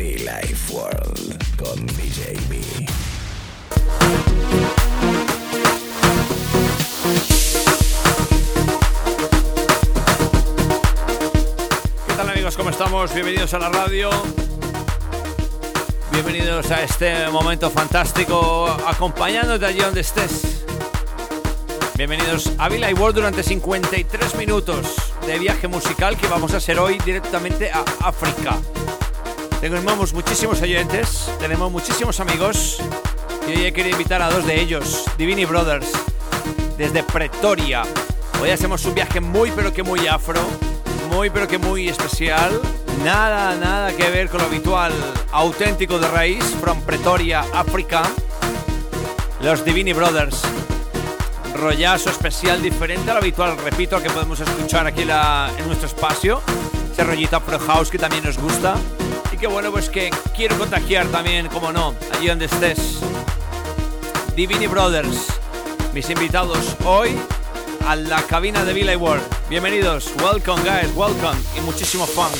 Be Life World con DJ B. ¿Qué tal amigos? ¿Cómo estamos? Bienvenidos a la radio. Bienvenidos a este momento fantástico acompañándote allí donde estés. Bienvenidos a Villa y World durante 53 minutos de viaje musical que vamos a hacer hoy directamente a África. Tenemos muchísimos oyentes, tenemos muchísimos amigos y hoy he querido invitar a dos de ellos, Divini Brothers, desde Pretoria. Hoy hacemos un viaje muy pero que muy afro, muy pero que muy especial. Nada, nada que ver con lo habitual, auténtico de raíz, from Pretoria, África. Los Divini Brothers. Rollazo especial diferente al habitual, repito, que podemos escuchar aquí la- en nuestro espacio. Ese rollito Afro House que también nos gusta. Que bueno, pues que quiero contagiar también, como no, allí donde estés. Divini Brothers, mis invitados hoy a la cabina de Villa World. Bienvenidos, welcome guys, welcome y muchísimo funk.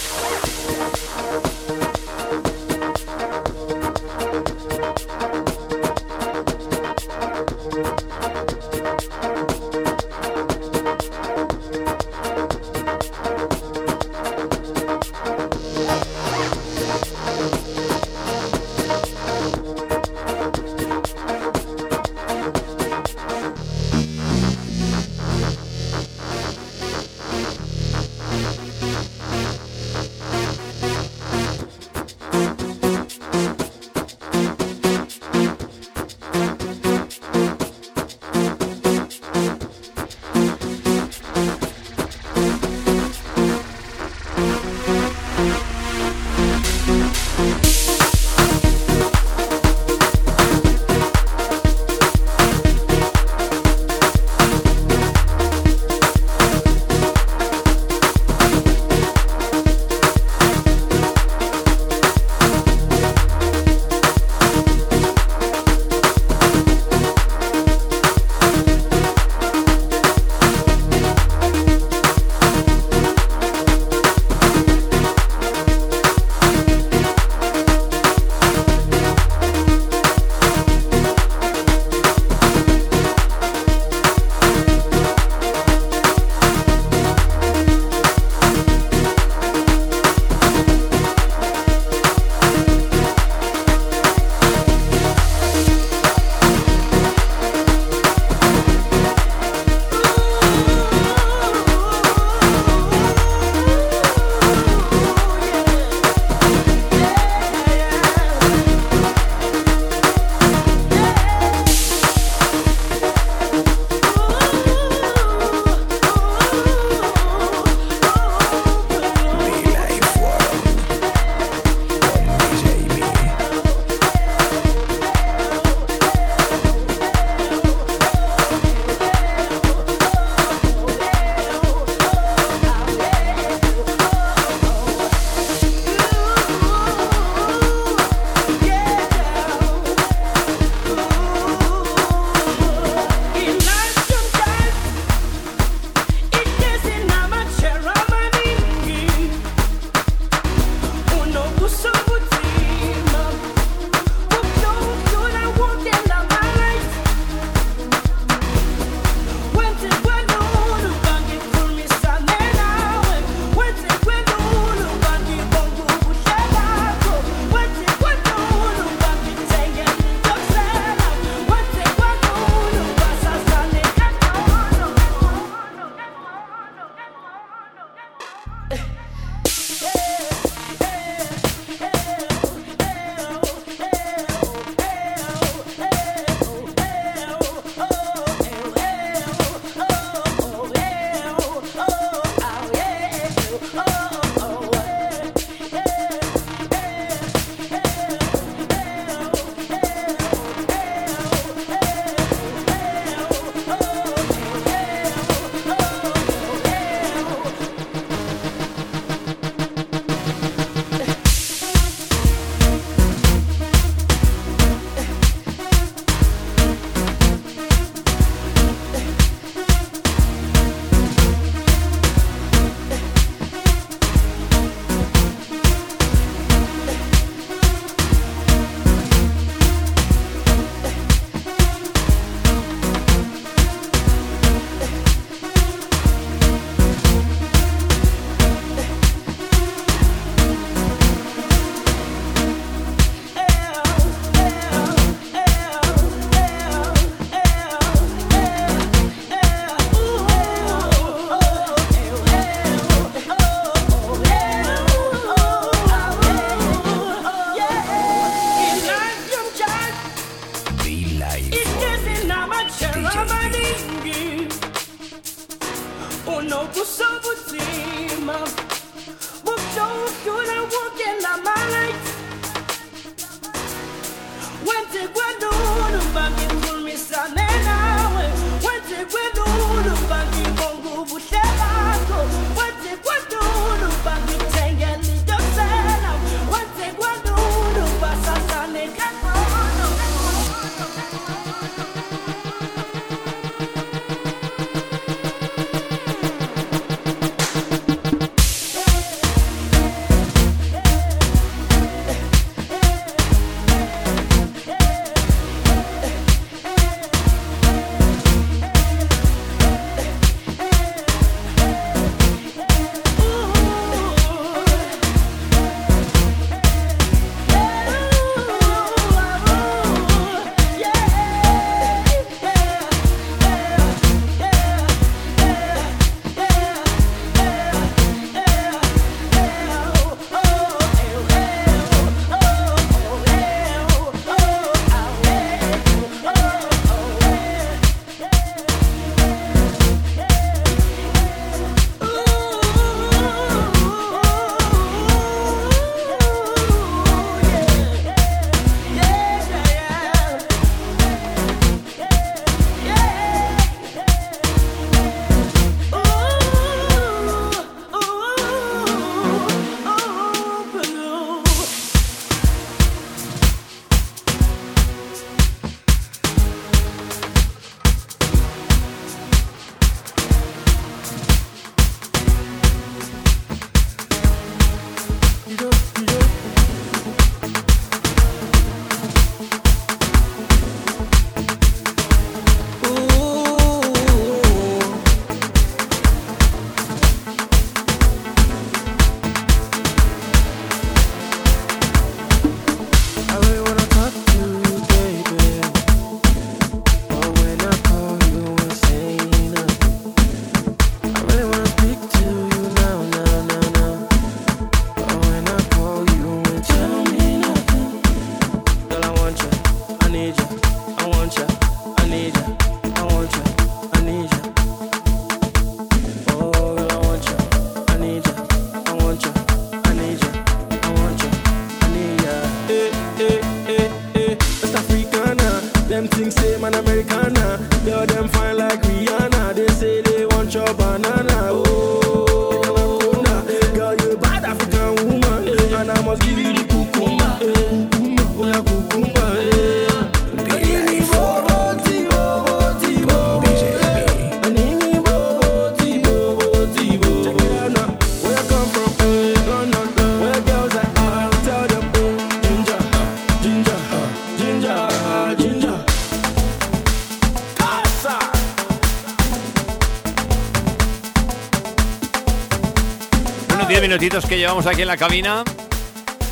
Llevamos aquí en la cabina.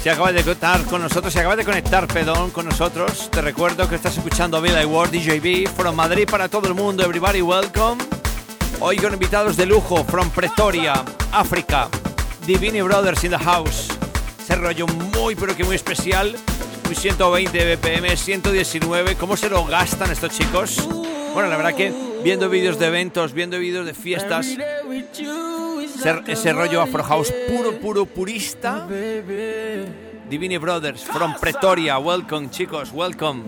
Si acabas de conectar con nosotros, si acabas de conectar, perdón, con nosotros, te recuerdo que estás escuchando Bill World DJB from Madrid para todo el mundo. Everybody welcome. Hoy con invitados de lujo from Pretoria, África. Divini Brothers in the house. Ese rollo muy pero que muy especial. Muy 120 BPM, 119. ¿Cómo se lo gastan estos chicos? Bueno, la verdad que viendo vídeos de eventos, viendo vídeos de fiestas ese, rollo Afro House puro, puro, purista. Divini Brothers from Pretoria. Welcome, chicos, welcome.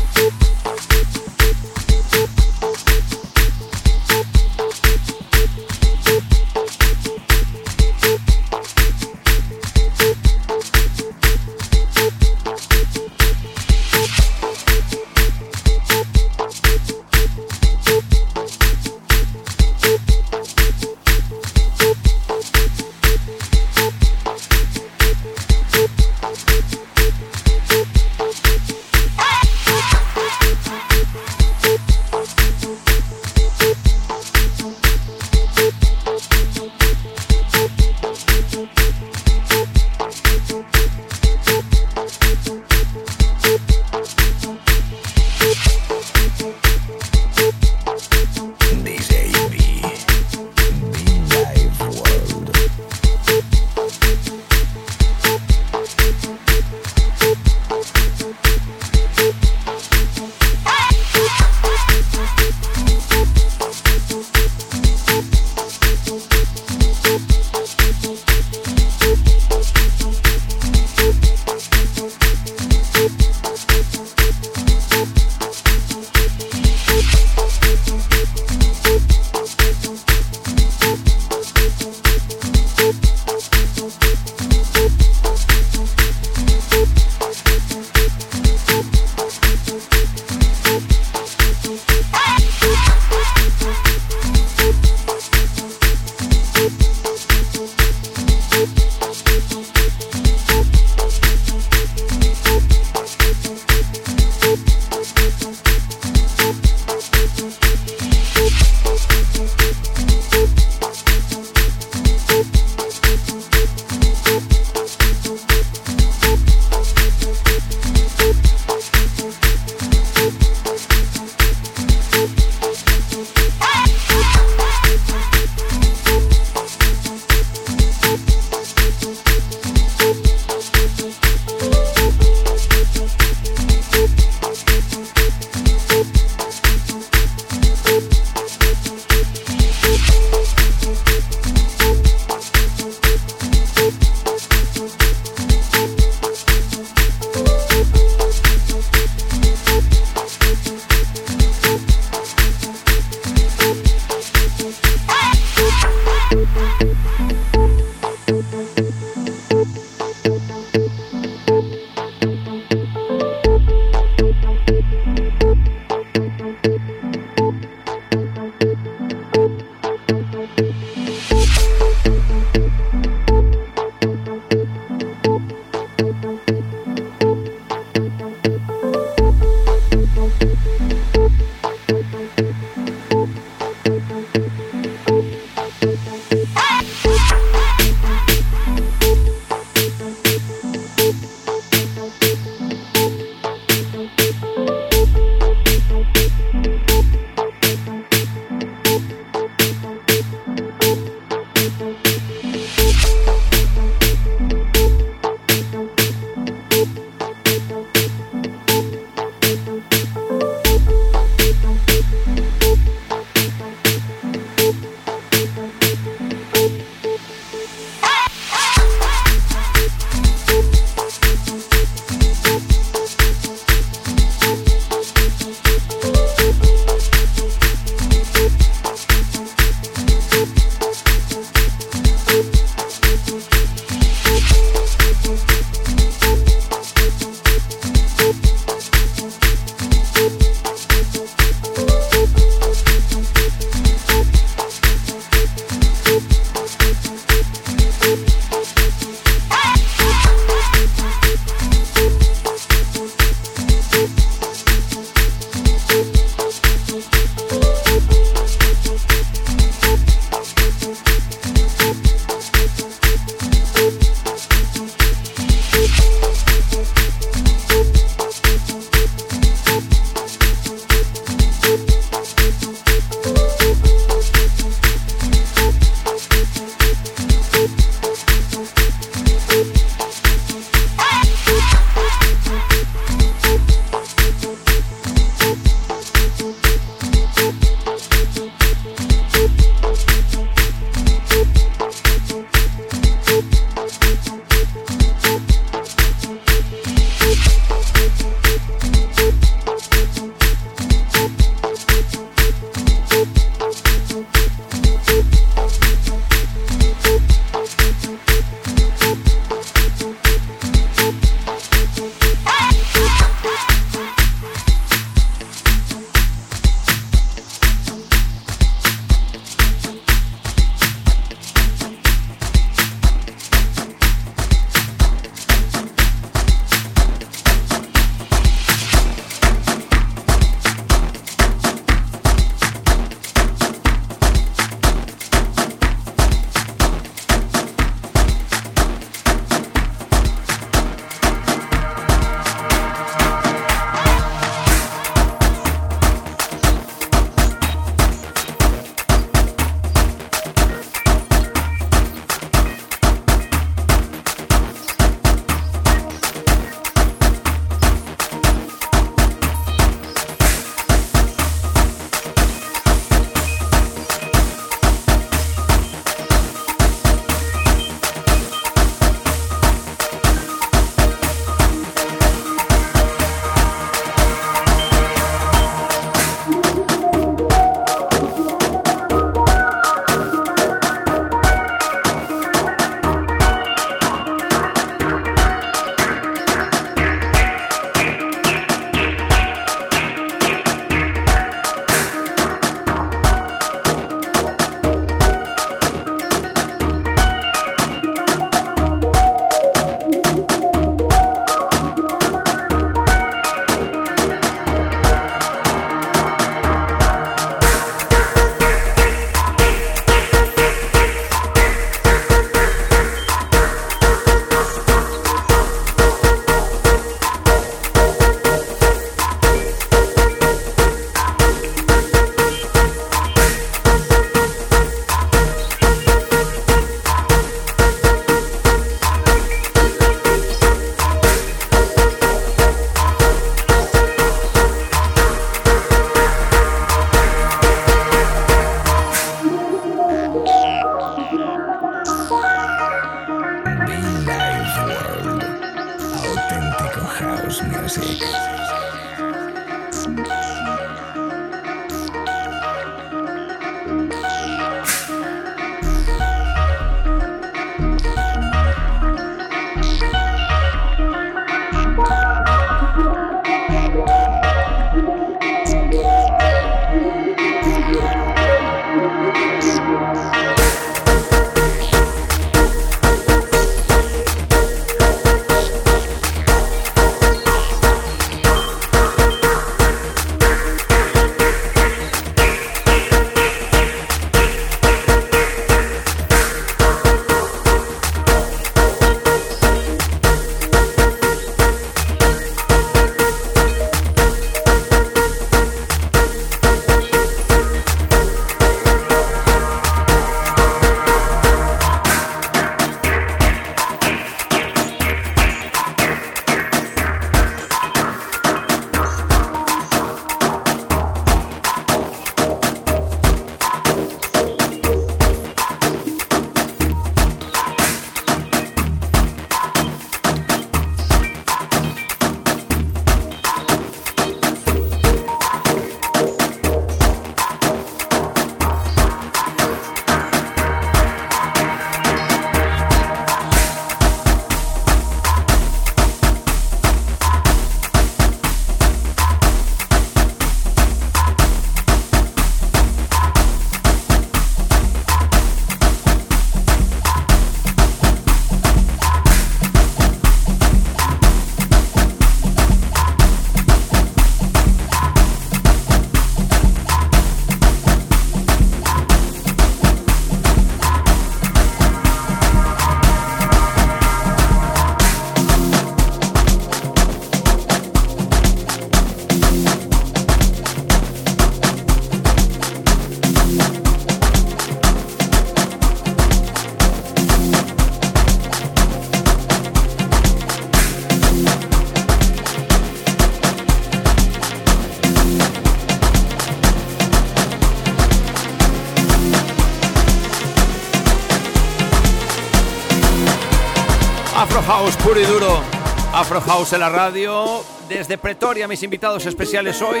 Afro House en la radio. Desde Pretoria, mis invitados especiales hoy.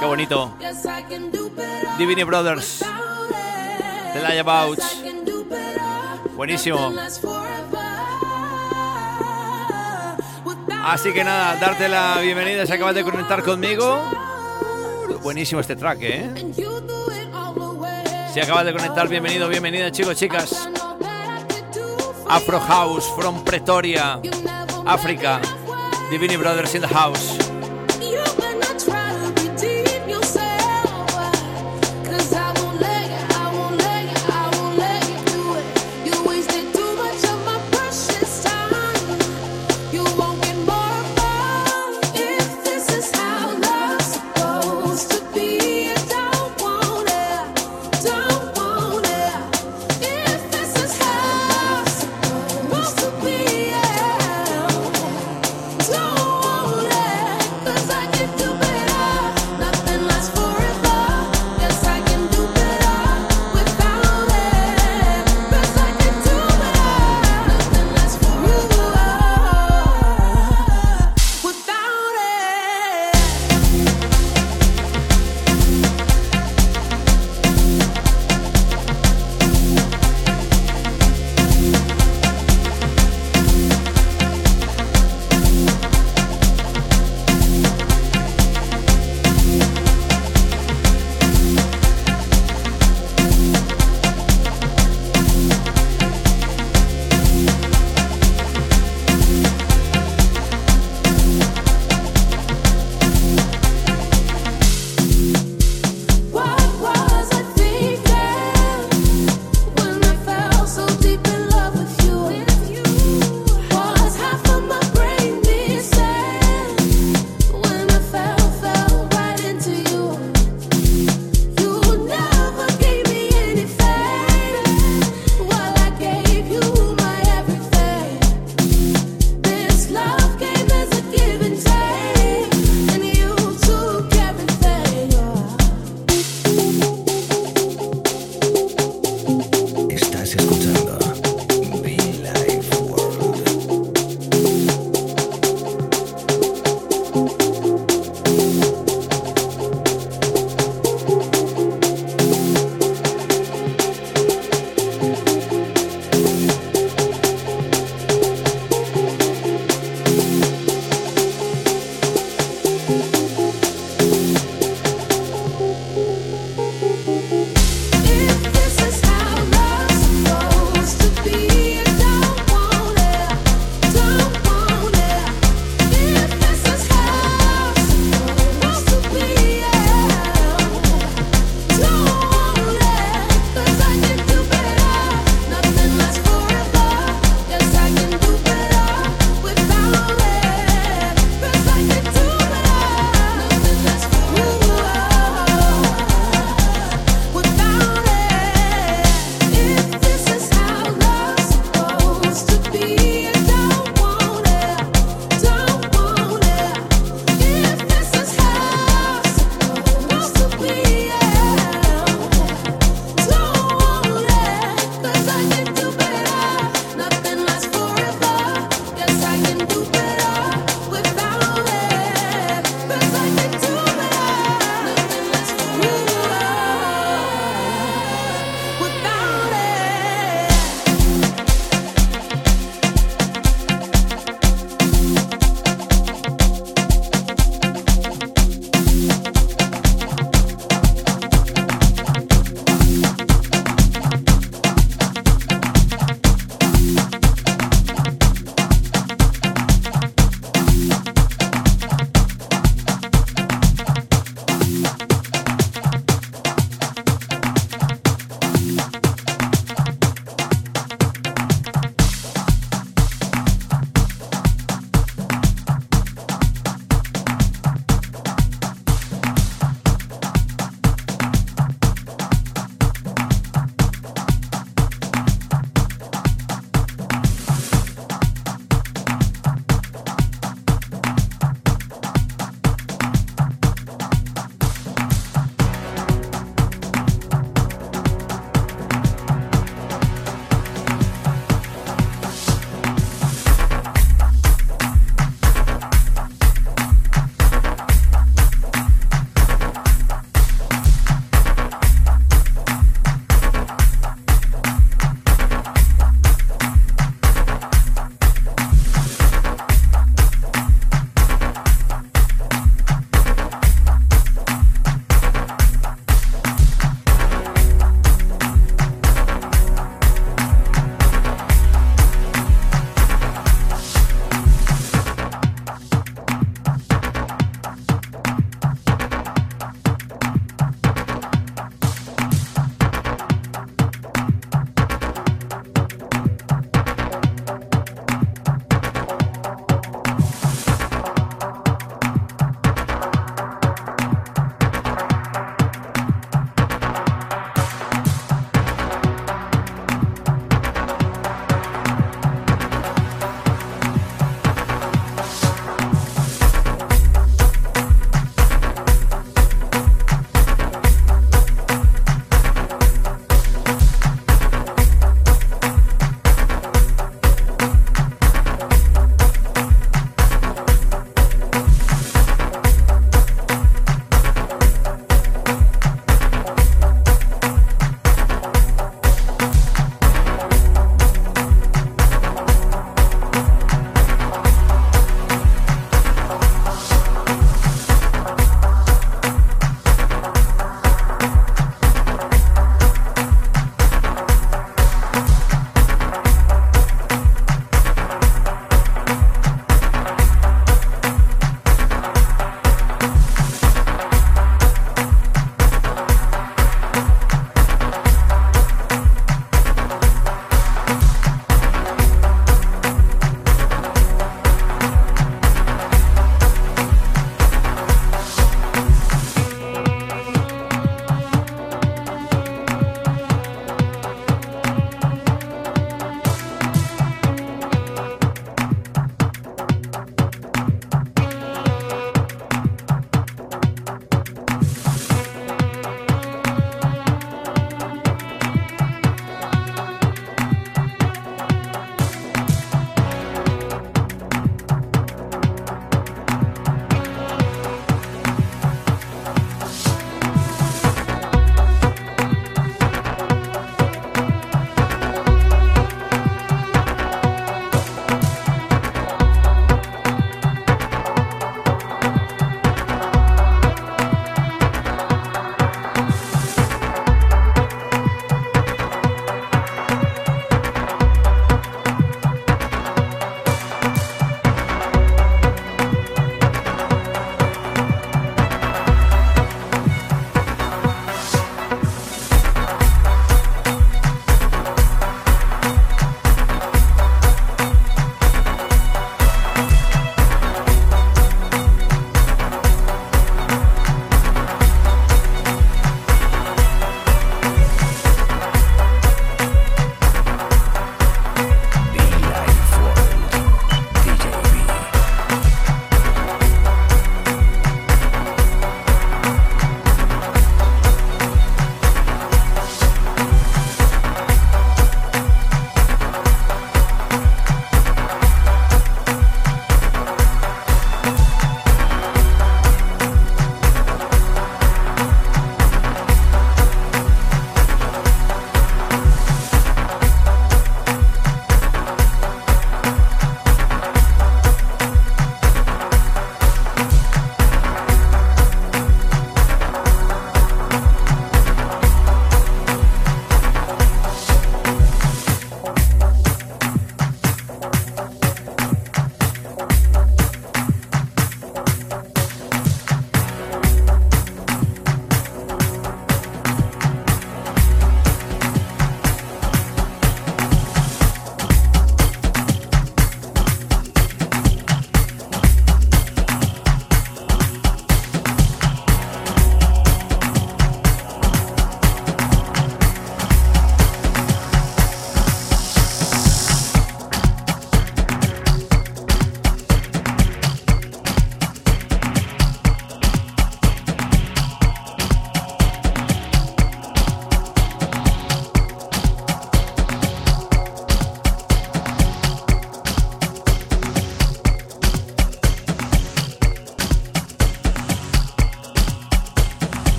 Qué bonito. Divini Brothers. The Layabouts. Buenísimo. Así que nada, darte la bienvenida si acabas de conectar conmigo. Buenísimo este track, ¿eh? Si acabas de conectar, bienvenido, bienvenida, chicos, chicas. Afro House from Pretoria, Africa. Divini Brothers in the house.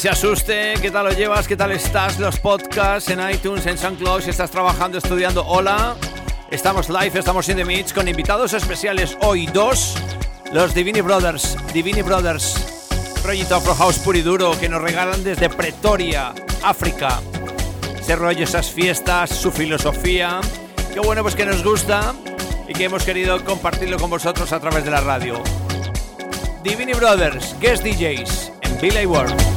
Se asuste. ¿Qué tal lo llevas? ¿Qué tal estás? Los podcasts en iTunes, en SoundCloud. Si estás trabajando, estudiando, hola. Estamos live, estamos in the mix con invitados especiales hoy dos. Los Divini Brothers. Divini Brothers. Rollito Afro House puro duro que nos regalan desde Pretoria, África. Ese rollo, esas fiestas, su filosofía. Qué bueno pues que nos gusta y que hemos querido compartirlo con vosotros a través de la radio. Divini Brothers, guest DJs en Billy World.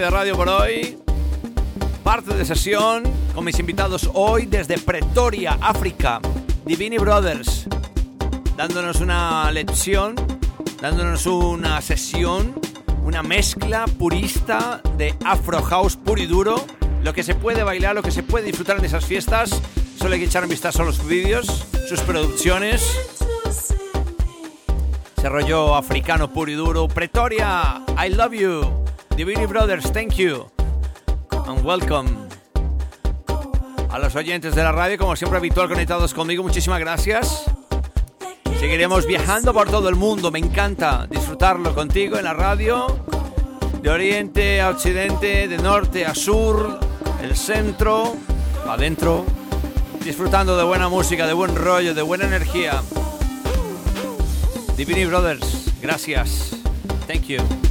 De radio por hoy. Parte de sesión con mis invitados hoy desde Pretoria, África, Divini Brothers, dándonos una lección, dándonos una sesión, una mezcla purista de Afro House puro y duro. Lo que se puede bailar, lo que se puede disfrutar en esas fiestas, solo hay que echar un vistazo a los vídeos, sus producciones. Ese rollo africano puro y duro. Pretoria, I love you. Divinity Brothers, thank you. And welcome. A los oyentes de la radio, como siempre habitual, conectados conmigo, muchísimas gracias. Seguiremos viajando por todo el mundo, me encanta disfrutarlo contigo en la radio. de oriente a occidente, de norte a sur, el centro, adentro, disfrutando de buena música, de buen rollo, de buena energía. Divini Brothers, gracias. Thank you.